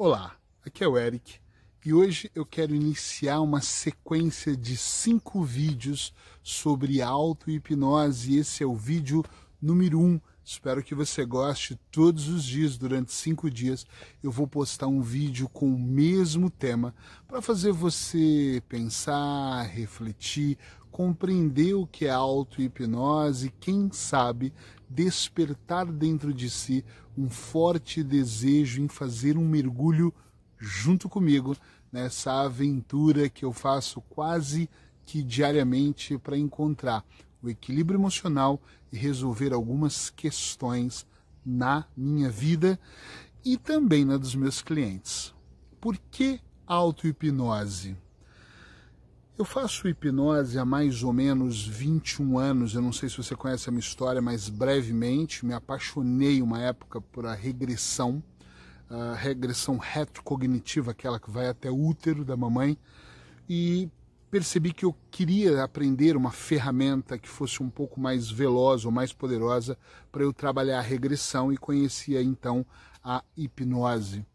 Olá, aqui é o Eric e hoje eu quero iniciar uma sequência de cinco vídeos sobre auto-hipnose. Esse é o vídeo número um. Espero que você goste. Todos os dias, durante cinco dias, eu vou postar um vídeo com o mesmo tema para fazer você pensar, refletir, compreender o que é auto-hipnose, quem sabe despertar dentro de si um forte desejo em fazer um mergulho junto comigo nessa aventura que eu faço quase que diariamente para encontrar o equilíbrio emocional e resolver algumas questões na minha vida e também na dos meus clientes. Por que auto-hipnose? Eu faço hipnose há mais ou menos 21 anos. Eu não sei se você conhece a minha história, mas brevemente me apaixonei uma época por a regressão, a regressão retrocognitiva, aquela que vai até o útero da mamãe, e percebi que eu queria aprender uma ferramenta que fosse um pouco mais veloz ou mais poderosa para eu trabalhar a regressão e conhecia então a hipnose.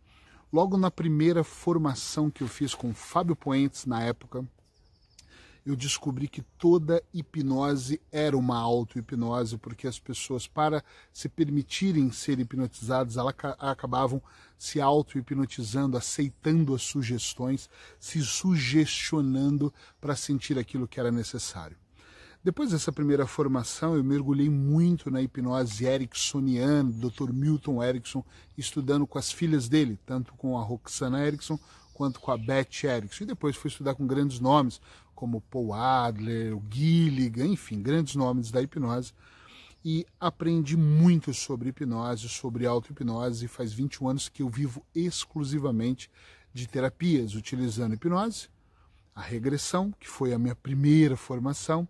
Logo na primeira formação que eu fiz com Fábio Poentes na época, eu descobri que toda hipnose era uma auto-hipnose, porque as pessoas, para se permitirem ser hipnotizadas, elas acabavam se auto-hipnotizando, aceitando as sugestões, se sugestionando para sentir aquilo que era necessário. Depois dessa primeira formação, eu mergulhei muito na hipnose ericksoniana, Dr. Milton Erickson, estudando com as filhas dele, tanto com a Roxana Erickson quanto com a Beth Erickson. E depois fui estudar com grandes nomes, como Paul Adler, o Gilligan, enfim, grandes nomes da hipnose. E aprendi muito sobre hipnose, sobre auto-hipnose. Faz 21 anos que eu vivo exclusivamente de terapias, utilizando hipnose, a regressão, que foi a minha primeira formação,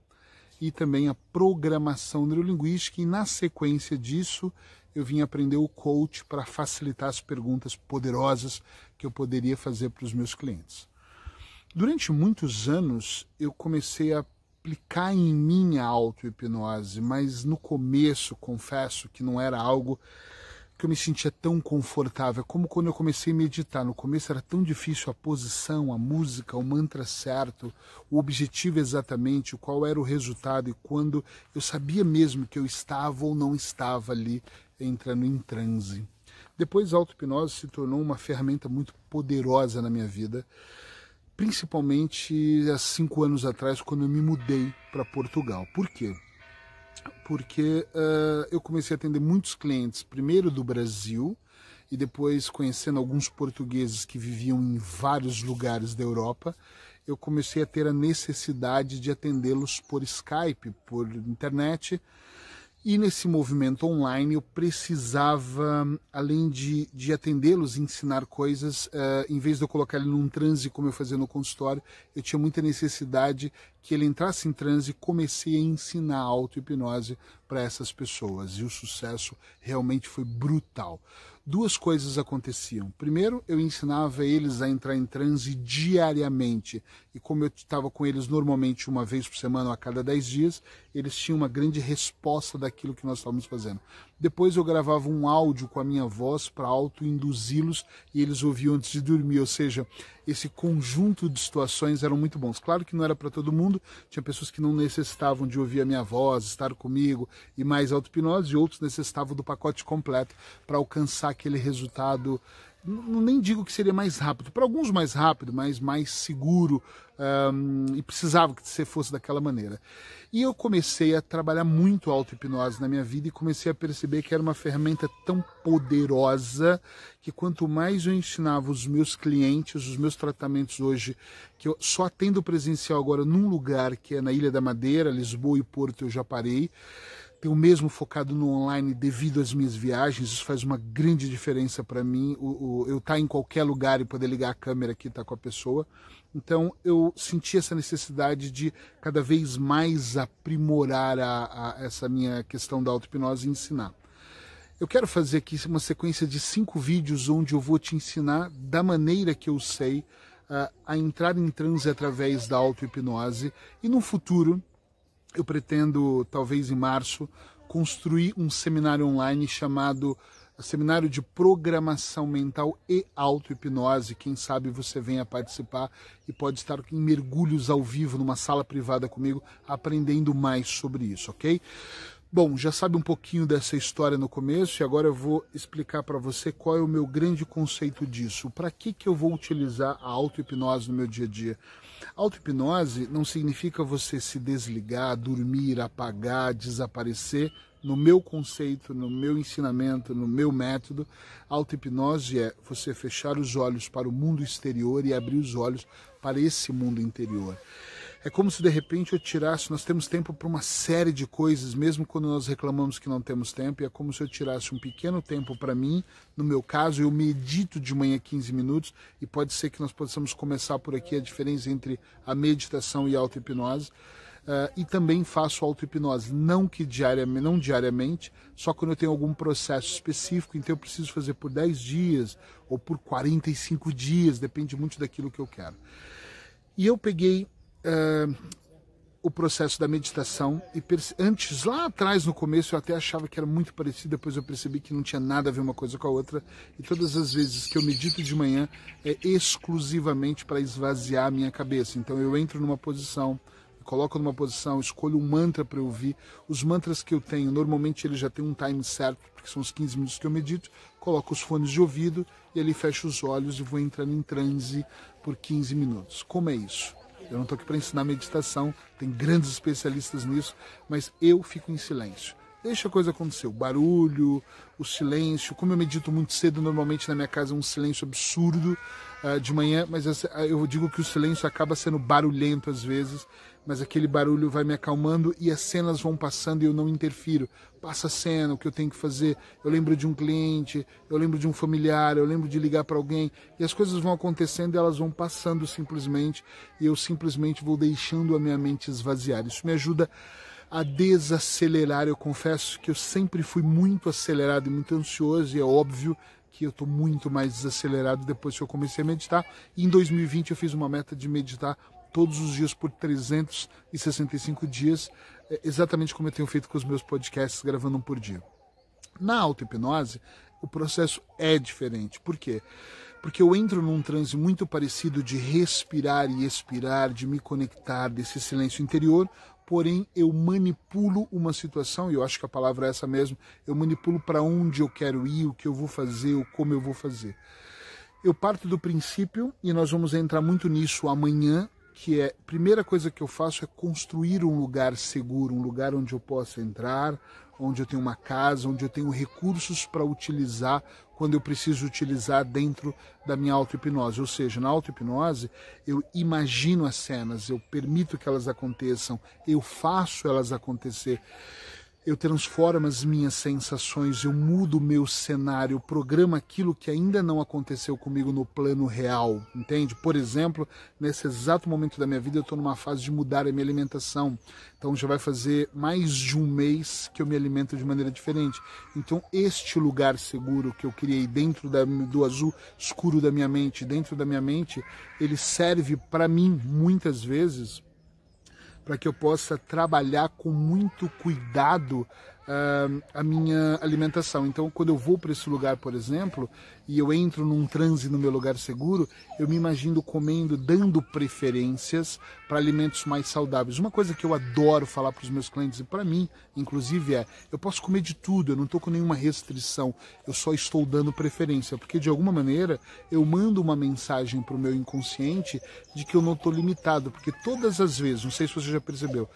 e também a programação neurolinguística. E na sequência disso, eu vim aprender o coach para facilitar as perguntas poderosas que eu poderia fazer para os meus clientes. Durante muitos anos eu comecei a aplicar em mim a auto-hipnose, mas no começo, confesso que não era algo que eu me sentia tão confortável, como quando eu comecei a meditar. No começo era tão difícil a posição, a música, o mantra certo, o objetivo exatamente, qual era o resultado e quando eu sabia mesmo que eu estava ou não estava ali entrando em transe. Depois a auto-hipnose se tornou uma ferramenta muito poderosa na minha vida principalmente há cinco anos atrás, quando eu me mudei para Portugal. Por quê? Porque uh, eu comecei a atender muitos clientes, primeiro do Brasil, e depois conhecendo alguns portugueses que viviam em vários lugares da Europa, eu comecei a ter a necessidade de atendê-los por Skype, por internet, e nesse movimento online eu precisava, além de, de atendê-los, ensinar coisas, uh, em vez de eu colocar ele num transe como eu fazia no consultório, eu tinha muita necessidade que ele entrasse em transe e comecei a ensinar auto-hipnose para essas pessoas. E o sucesso realmente foi brutal duas coisas aconteciam. Primeiro, eu ensinava eles a entrar em transe diariamente. E como eu estava com eles normalmente uma vez por semana ou a cada dez dias, eles tinham uma grande resposta daquilo que nós estávamos fazendo. Depois eu gravava um áudio com a minha voz para auto-induzi-los e eles ouviam antes de dormir. Ou seja, esse conjunto de situações eram muito bons. Claro que não era para todo mundo, tinha pessoas que não necessitavam de ouvir a minha voz, estar comigo e mais auto-hipnose, e outros necessitavam do pacote completo para alcançar aquele resultado nem digo que seria mais rápido, para alguns mais rápido, mas mais seguro um, e precisava que você fosse daquela maneira. E eu comecei a trabalhar muito auto-hipnose na minha vida e comecei a perceber que era uma ferramenta tão poderosa que quanto mais eu ensinava os meus clientes, os meus tratamentos hoje, que eu só atendo presencial agora num lugar que é na Ilha da Madeira, Lisboa e Porto eu já parei, tenho mesmo focado no online devido às minhas viagens, isso faz uma grande diferença para mim, o, o, eu estar tá em qualquer lugar e poder ligar a câmera aqui e estar tá com a pessoa. Então eu senti essa necessidade de cada vez mais aprimorar a, a essa minha questão da auto-hipnose e ensinar. Eu quero fazer aqui uma sequência de cinco vídeos onde eu vou te ensinar da maneira que eu sei uh, a entrar em transe através da auto-hipnose e no futuro eu pretendo, talvez em março, construir um seminário online chamado seminário de programação mental e auto-hipnose. Quem sabe você venha participar e pode estar em mergulhos ao vivo numa sala privada comigo, aprendendo mais sobre isso, ok? Bom, já sabe um pouquinho dessa história no começo e agora eu vou explicar para você qual é o meu grande conceito disso. Para que, que eu vou utilizar a auto-hipnose no meu dia a dia? Auto-hipnose não significa você se desligar, dormir, apagar, desaparecer. No meu conceito, no meu ensinamento, no meu método, auto-hipnose é você fechar os olhos para o mundo exterior e abrir os olhos para esse mundo interior. É como se de repente eu tirasse, nós temos tempo para uma série de coisas, mesmo quando nós reclamamos que não temos tempo, e é como se eu tirasse um pequeno tempo para mim, no meu caso, eu medito de manhã 15 minutos, e pode ser que nós possamos começar por aqui a diferença entre a meditação e a auto-hipnose. Uh, e também faço auto-hipnose, não que diariamente, não diariamente, só quando eu tenho algum processo específico, então eu preciso fazer por 10 dias ou por 45 dias, depende muito daquilo que eu quero. E eu peguei uh, o processo da meditação e antes lá atrás no começo eu até achava que era muito parecido depois eu percebi que não tinha nada a ver uma coisa com a outra e todas as vezes que eu medito de manhã é exclusivamente para esvaziar a minha cabeça. Então eu entro numa posição coloco numa posição escolho um mantra para eu ouvir. Os mantras que eu tenho normalmente ele já tem um time certo porque são os 15 minutos que eu medito coloco os fones de ouvido e ali fecho os olhos e vou entrando em transe por 15 minutos. Como é isso eu não estou aqui para ensinar meditação, tem grandes especialistas nisso, mas eu fico em silêncio. Deixa a coisa acontecer, o barulho, o silêncio. Como eu medito muito cedo, normalmente na minha casa é um silêncio absurdo uh, de manhã, mas eu digo que o silêncio acaba sendo barulhento às vezes, mas aquele barulho vai me acalmando e as cenas vão passando e eu não interfiro. Passa a cena, o que eu tenho que fazer. Eu lembro de um cliente, eu lembro de um familiar, eu lembro de ligar para alguém e as coisas vão acontecendo e elas vão passando simplesmente e eu simplesmente vou deixando a minha mente esvaziar. Isso me ajuda a desacelerar. Eu confesso que eu sempre fui muito acelerado e muito ansioso e é óbvio que eu estou muito mais desacelerado depois que eu comecei a meditar. E em 2020 eu fiz uma meta de meditar todos os dias por 365 dias, é, exatamente como eu tenho feito com os meus podcasts, gravando um por dia. Na auto-hipnose, o processo é diferente. Por quê? Porque eu entro num transe muito parecido de respirar e expirar, de me conectar desse silêncio interior, porém eu manipulo uma situação, e eu acho que a palavra é essa mesmo, eu manipulo para onde eu quero ir, o que eu vou fazer, o como eu vou fazer. Eu parto do princípio, e nós vamos entrar muito nisso amanhã, que é, a primeira coisa que eu faço é construir um lugar seguro, um lugar onde eu possa entrar, onde eu tenho uma casa, onde eu tenho recursos para utilizar quando eu preciso utilizar dentro da minha auto-hipnose. Ou seja, na auto-hipnose eu imagino as cenas, eu permito que elas aconteçam, eu faço elas acontecer eu transformo as minhas sensações, eu mudo o meu cenário, eu programo aquilo que ainda não aconteceu comigo no plano real, entende? Por exemplo, nesse exato momento da minha vida, eu estou numa fase de mudar a minha alimentação. Então já vai fazer mais de um mês que eu me alimento de maneira diferente. Então este lugar seguro que eu criei dentro da, do azul escuro da minha mente, dentro da minha mente, ele serve para mim muitas vezes para que eu possa trabalhar com muito cuidado uh, a minha alimentação. Então, quando eu vou para esse lugar, por exemplo, e eu entro num transe no meu lugar seguro, eu me imagino comendo, dando preferências para alimentos mais saudáveis. Uma coisa que eu adoro falar para os meus clientes e para mim, inclusive, é: eu posso comer de tudo, eu não estou com nenhuma restrição, eu só estou dando preferência, porque de alguma maneira eu mando uma mensagem para o meu inconsciente de que eu não estou limitado, porque todas as vezes, não sei se você já percebeu,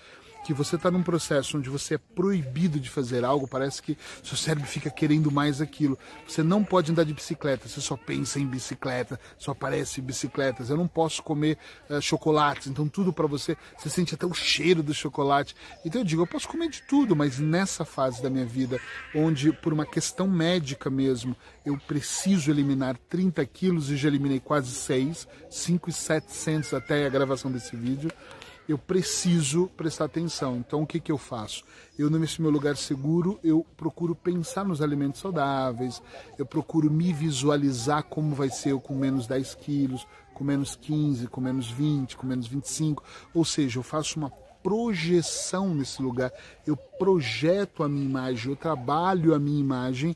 que você está num processo onde você é proibido de fazer algo, parece que seu cérebro fica querendo mais aquilo. Você não pode andar de bicicleta, você só pensa em bicicleta, só aparece bicicletas. Eu não posso comer uh, chocolates, então tudo para você, você sente até o cheiro do chocolate. Então eu digo, eu posso comer de tudo, mas nessa fase da minha vida, onde por uma questão médica mesmo, eu preciso eliminar 30 quilos e já eliminei quase 6, 5,700 até a gravação desse vídeo eu preciso prestar atenção. Então, o que, que eu faço? Eu, nesse meu lugar seguro, eu procuro pensar nos alimentos saudáveis, eu procuro me visualizar como vai ser eu com menos 10 quilos, com menos 15, com menos 20, com menos 25. Ou seja, eu faço uma projeção nesse lugar, eu projeto a minha imagem, eu trabalho a minha imagem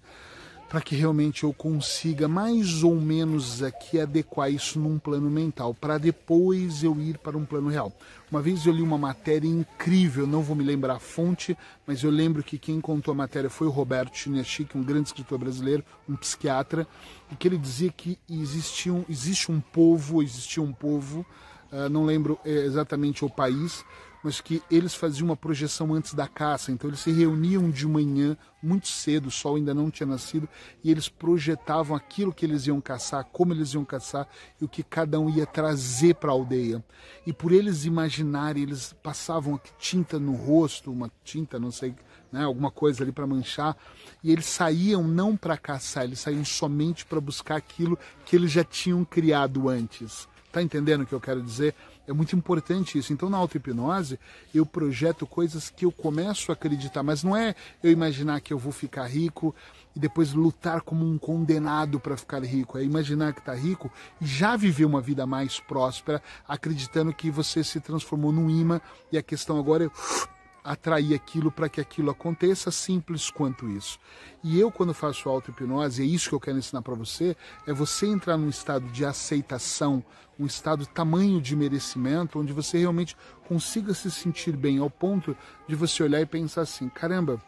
para que realmente eu consiga mais ou menos aqui adequar isso num plano mental, para depois eu ir para um plano real. Uma vez eu li uma matéria incrível, não vou me lembrar a fonte, mas eu lembro que quem contou a matéria foi o Roberto Chiniachik, um grande escritor brasileiro, um psiquiatra, e que ele dizia que existia um, existe um povo, existia um povo, não lembro exatamente o país, mas que eles faziam uma projeção antes da caça, então eles se reuniam de manhã, muito cedo, o sol ainda não tinha nascido, e eles projetavam aquilo que eles iam caçar, como eles iam caçar e o que cada um ia trazer para a aldeia. E por eles imaginarem, eles passavam tinta no rosto, uma tinta, não sei, né, alguma coisa ali para manchar, e eles saíam não para caçar, eles saíam somente para buscar aquilo que eles já tinham criado antes. Tá entendendo o que eu quero dizer? É muito importante isso. Então, na auto-hipnose, eu projeto coisas que eu começo a acreditar, mas não é eu imaginar que eu vou ficar rico e depois lutar como um condenado para ficar rico. É imaginar que está rico e já viver uma vida mais próspera, acreditando que você se transformou num imã e a questão agora é atrair aquilo para que aquilo aconteça, simples quanto isso. E eu, quando faço auto-hipnose, é isso que eu quero ensinar para você, é você entrar num estado de aceitação, um estado tamanho de merecimento, onde você realmente consiga se sentir bem, ao ponto de você olhar e pensar assim, caramba,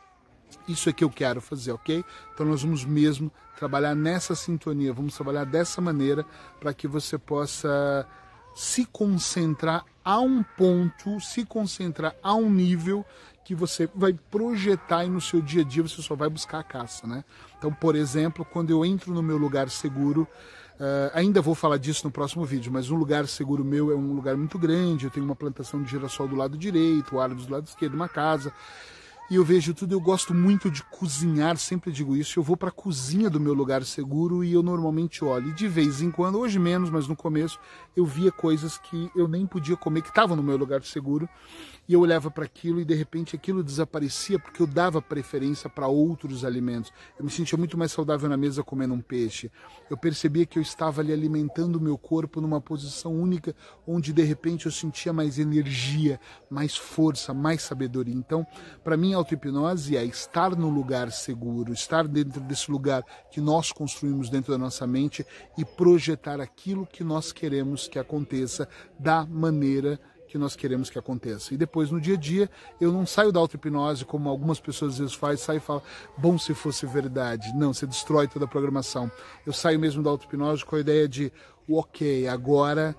isso é que eu quero fazer, ok? Então nós vamos mesmo trabalhar nessa sintonia, vamos trabalhar dessa maneira para que você possa se concentrar a um ponto, se concentrar a um nível que você vai projetar e no seu dia a dia você só vai buscar a caça, né? Então, por exemplo, quando eu entro no meu lugar seguro, uh, ainda vou falar disso no próximo vídeo, mas um lugar seguro meu é um lugar muito grande, eu tenho uma plantação de girassol do lado direito, árvores do lado esquerdo, uma casa, e eu vejo tudo. Eu gosto muito de cozinhar, sempre digo isso. Eu vou para a cozinha do meu lugar seguro e eu normalmente olho. E de vez em quando, hoje menos, mas no começo, eu via coisas que eu nem podia comer, que estavam no meu lugar seguro e eu olhava para aquilo e de repente aquilo desaparecia porque eu dava preferência para outros alimentos. Eu me sentia muito mais saudável na mesa comendo um peixe. Eu percebia que eu estava ali alimentando o meu corpo numa posição única, onde de repente eu sentia mais energia, mais força, mais sabedoria. Então, para mim, auto-hipnose é estar no lugar seguro, estar dentro desse lugar que nós construímos dentro da nossa mente e projetar aquilo que nós queremos que aconteça da maneira que nós queremos que aconteça. E depois, no dia a dia, eu não saio da auto-hipnose, como algumas pessoas às vezes fazem, sai e fala, bom se fosse verdade. Não, você destrói toda a programação. Eu saio mesmo da auto-hipnose com a ideia de, ok, agora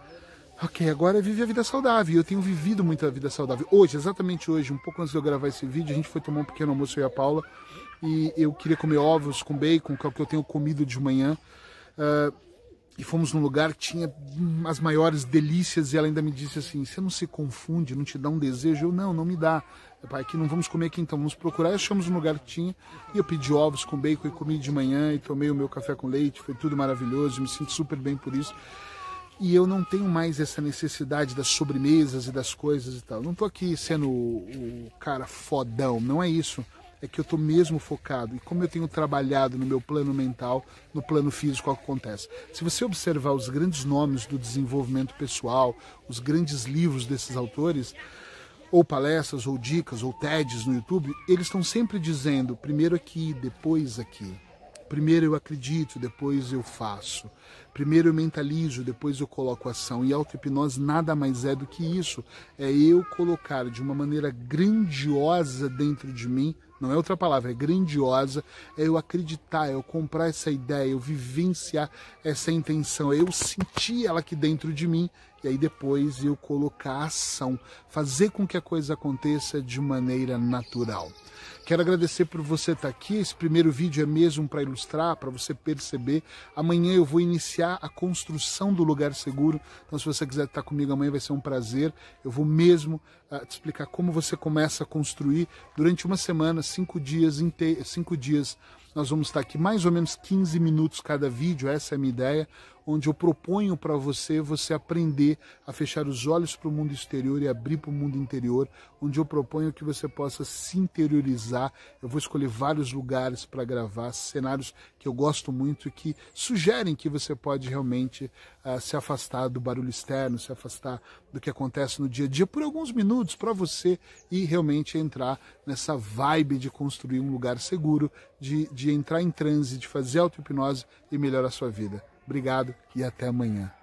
ok, agora é a vida saudável. Eu tenho vivido muito a vida saudável. Hoje, exatamente hoje, um pouco antes de eu gravar esse vídeo, a gente foi tomar um pequeno almoço, eu e a Paula, e eu queria comer ovos com bacon, que é o que eu tenho comido de manhã. Uh, e fomos num lugar que tinha as maiores delícias e ela ainda me disse assim, você não se confunde, não te dá um desejo? Eu, não, não me dá. Pai, aqui não vamos comer aqui então, vamos procurar. E achamos um lugar que tinha e eu pedi ovos com bacon e comi de manhã e tomei o meu café com leite, foi tudo maravilhoso, me sinto super bem por isso. E eu não tenho mais essa necessidade das sobremesas e das coisas e tal. Não tô aqui sendo o, o cara fodão, não é isso é que eu estou mesmo focado. E como eu tenho trabalhado no meu plano mental, no plano físico, o que acontece? Se você observar os grandes nomes do desenvolvimento pessoal, os grandes livros desses autores, ou palestras, ou dicas, ou TEDs no YouTube, eles estão sempre dizendo primeiro aqui, depois aqui. Primeiro eu acredito, depois eu faço. Primeiro eu mentalizo, depois eu coloco ação. E auto-hipnose nada mais é do que isso. É eu colocar de uma maneira grandiosa dentro de mim não é outra palavra, é grandiosa, é eu acreditar, é eu comprar essa ideia, eu vivenciar essa intenção, é eu sentir ela aqui dentro de mim e aí depois eu colocar ação, fazer com que a coisa aconteça de maneira natural. Quero agradecer por você estar aqui. Esse primeiro vídeo é mesmo para ilustrar, para você perceber. Amanhã eu vou iniciar a construção do lugar seguro. Então, se você quiser estar comigo amanhã, vai ser um prazer. Eu vou mesmo uh, te explicar como você começa a construir durante uma semana, cinco dias, cinco dias nós vamos estar aqui mais ou menos 15 minutos cada vídeo, essa é a minha ideia, onde eu proponho para você você aprender a fechar os olhos para o mundo exterior e abrir para o mundo interior, onde eu proponho que você possa se interiorizar. Eu vou escolher vários lugares para gravar, cenários que eu gosto muito e que sugerem que você pode realmente uh, se afastar do barulho externo, se afastar do que acontece no dia a dia por alguns minutos para você e realmente entrar nessa vibe de construir um lugar seguro, de, de entrar em transe, de fazer auto-hipnose e melhorar a sua vida. Obrigado e até amanhã.